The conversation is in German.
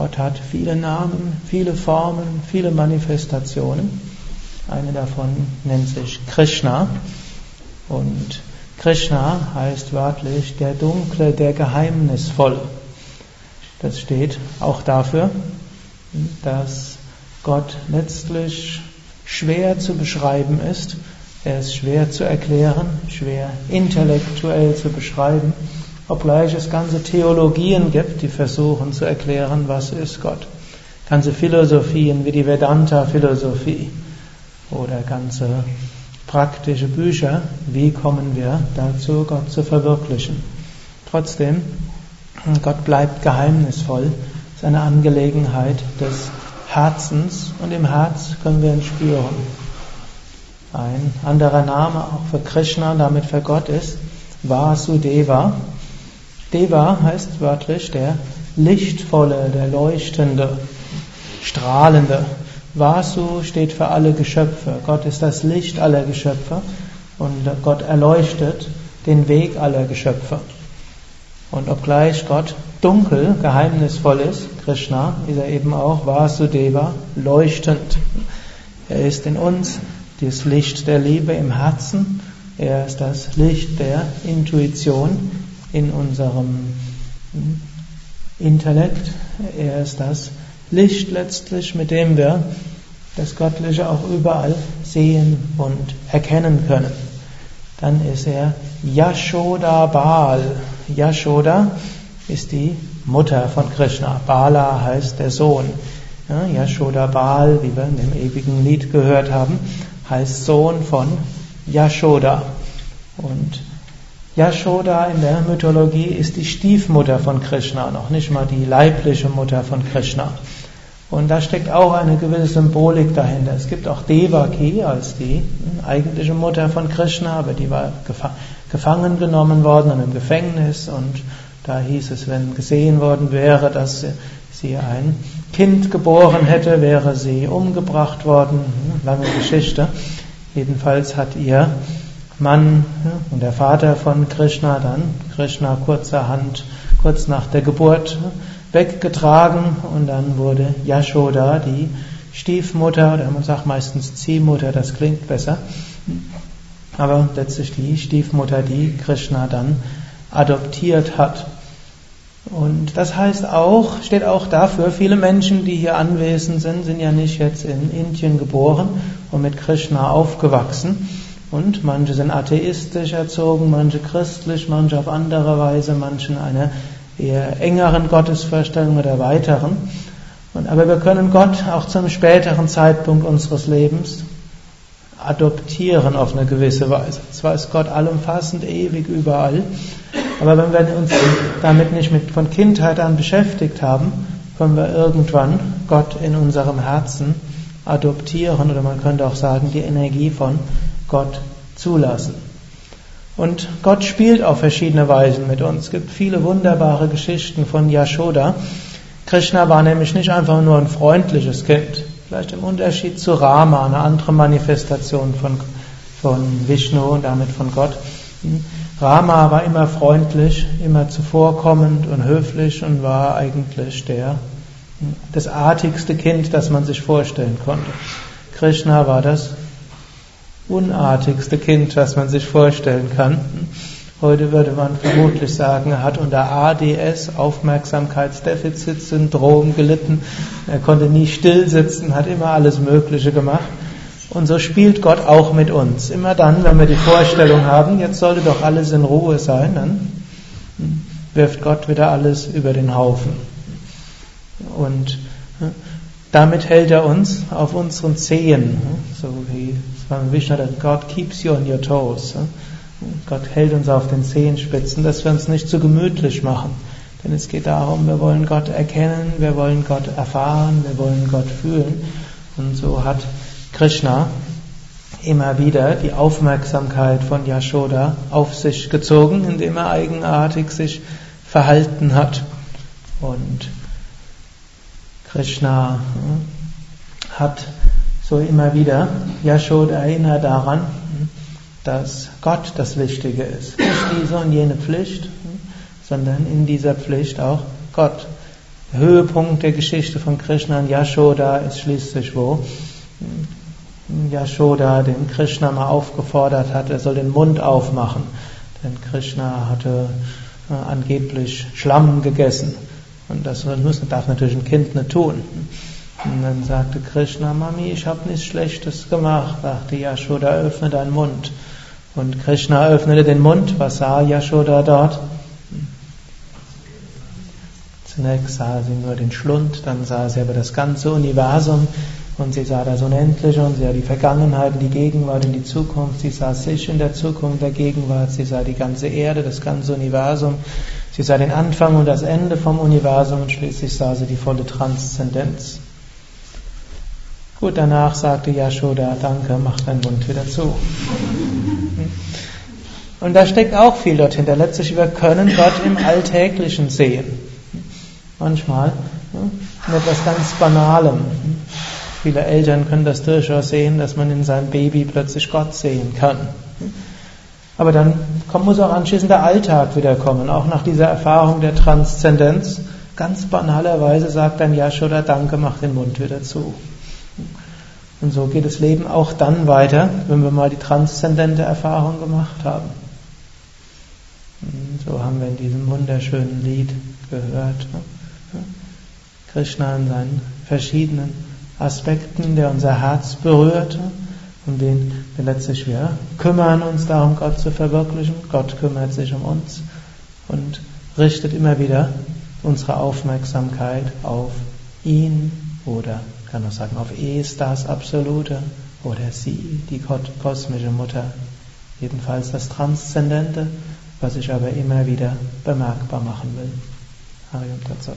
Gott hat viele Namen, viele Formen, viele Manifestationen. Eine davon nennt sich Krishna. Und Krishna heißt wörtlich der Dunkle, der Geheimnisvolle. Das steht auch dafür, dass Gott letztlich schwer zu beschreiben ist. Er ist schwer zu erklären, schwer intellektuell zu beschreiben, obgleich es ganze Theologien gibt, die versuchen zu erklären, was ist Gott. Ganze Philosophien wie die Vedanta-Philosophie oder ganze praktische Bücher, wie kommen wir dazu, Gott zu verwirklichen. Trotzdem, Gott bleibt geheimnisvoll, ist eine Angelegenheit des Herzens und im Herz können wir ihn spüren. Ein anderer Name auch für Krishna, damit für Gott ist Vasudeva. Deva heißt wörtlich der Lichtvolle, der Leuchtende, Strahlende. Vasu steht für alle Geschöpfe. Gott ist das Licht aller Geschöpfe und Gott erleuchtet den Weg aller Geschöpfe. Und obgleich Gott dunkel, geheimnisvoll ist, Krishna, ist er eben auch Vasudeva, leuchtend. Er ist in uns das Licht der Liebe im Herzen. Er ist das Licht der Intuition in unserem Intellekt. Er ist das Licht letztlich, mit dem wir das Göttliche auch überall sehen und erkennen können. Dann ist er Yashoda Baal. Yashoda ist die Mutter von Krishna. Bala heißt der Sohn. Ja, Yashoda Baal, wie wir in dem ewigen Lied gehört haben, heißt Sohn von Yashoda. Und Yashoda in der Mythologie ist die Stiefmutter von Krishna, noch nicht mal die leibliche Mutter von Krishna. Und da steckt auch eine gewisse Symbolik dahinter. Es gibt auch Devaki als die eigentliche Mutter von Krishna, aber die war gefangen genommen worden und im Gefängnis und da hieß es, wenn gesehen worden wäre, dass sie ein Kind geboren hätte, wäre sie umgebracht worden. Lange Geschichte. Jedenfalls hat ihr Mann und der Vater von Krishna dann Krishna kurzerhand, kurz nach der Geburt weggetragen und dann wurde Yashoda, die Stiefmutter, oder man sagt meistens Ziehmutter, das klingt besser, aber letztlich die Stiefmutter, die Krishna dann adoptiert hat. Und das heißt auch, steht auch dafür, viele Menschen, die hier anwesend sind, sind ja nicht jetzt in Indien geboren und mit Krishna aufgewachsen. Und manche sind atheistisch erzogen, manche christlich, manche auf andere Weise, manche eine eher engeren Gottesvorstellung oder weiteren. Und, aber wir können Gott auch zum späteren Zeitpunkt unseres Lebens adoptieren auf eine gewisse Weise. Zwar ist Gott allumfassend, ewig, überall, aber wenn wir uns damit nicht mit, von Kindheit an beschäftigt haben, können wir irgendwann Gott in unserem Herzen adoptieren oder man könnte auch sagen, die Energie von Gott zulassen. Und Gott spielt auf verschiedene Weisen mit uns. Es gibt viele wunderbare Geschichten von Yashoda. Krishna war nämlich nicht einfach nur ein freundliches Kind. Vielleicht im Unterschied zu Rama, eine andere Manifestation von, von Vishnu und damit von Gott. Rama war immer freundlich, immer zuvorkommend und höflich und war eigentlich der, das artigste Kind, das man sich vorstellen konnte. Krishna war das unartigste Kind, was man sich vorstellen kann. Heute würde man vermutlich sagen, er hat unter ADS, Aufmerksamkeitsdefizitsyndrom, gelitten. Er konnte nie still sitzen, hat immer alles Mögliche gemacht. Und so spielt Gott auch mit uns. Immer dann, wenn wir die Vorstellung haben, jetzt sollte doch alles in Ruhe sein, dann wirft Gott wieder alles über den Haufen. Und damit hält er uns auf unseren Zehen, so wie Swami Vishnu, God keeps you on your toes. Gott hält uns auf den Zehenspitzen, dass wir uns nicht zu gemütlich machen. Denn es geht darum, wir wollen Gott erkennen, wir wollen Gott erfahren, wir wollen Gott fühlen. Und so hat Krishna immer wieder die Aufmerksamkeit von Yashoda auf sich gezogen, indem er eigenartig sich verhalten hat. Und Krishna hat so immer wieder Yashoda erinnert daran, dass Gott das Wichtige ist. Nicht diese und jene Pflicht, sondern in dieser Pflicht auch Gott Höhepunkt der Geschichte von Krishna und Yashoda ist schließlich wo? Yashoda den Krishna mal aufgefordert hat, er soll den Mund aufmachen. Denn Krishna hatte äh, angeblich Schlamm gegessen. Und das darf natürlich ein Kind nicht tun. Und dann sagte Krishna, Mami, ich habe nichts Schlechtes gemacht. Sagte Yashoda, öffne deinen Mund. Und Krishna öffnete den Mund. Was sah Yashoda dort? Zunächst sah sie nur den Schlund, dann sah sie aber das ganze Universum und sie sah das Unendliche und sie sah die Vergangenheit, die Gegenwart und die Zukunft. Sie sah sich in der Zukunft, der Gegenwart. Sie sah die ganze Erde, das ganze Universum. Sie sah den Anfang und das Ende vom Universum und schließlich sah sie die volle Transzendenz. Gut, danach sagte Yashoda, danke, mach deinen Mund wieder zu. Und da steckt auch viel dorthin. Letztlich, wir können Gott im Alltäglichen sehen. Manchmal in etwas ganz Banalem. Viele Eltern können das durchaus sehen, dass man in seinem Baby plötzlich Gott sehen kann. Aber dann muss auch anschließend der Alltag wiederkommen, auch nach dieser Erfahrung der Transzendenz. Ganz banalerweise sagt dann Yashoda, danke, mach den Mund wieder zu. Und so geht das Leben auch dann weiter, wenn wir mal die transzendente Erfahrung gemacht haben. So haben wir in diesem wunderschönen Lied gehört. Ne? Krishna in seinen verschiedenen Aspekten, der unser Herz berührt, um den wir letztlich wir kümmern uns darum, Gott zu verwirklichen. Gott kümmert sich um uns und richtet immer wieder unsere Aufmerksamkeit auf ihn oder kann auch sagen auf Es, das Absolute oder sie, die kosmische Mutter. Jedenfalls das Transzendente, was ich aber immer wieder bemerkbar machen will. Harium Tatsat.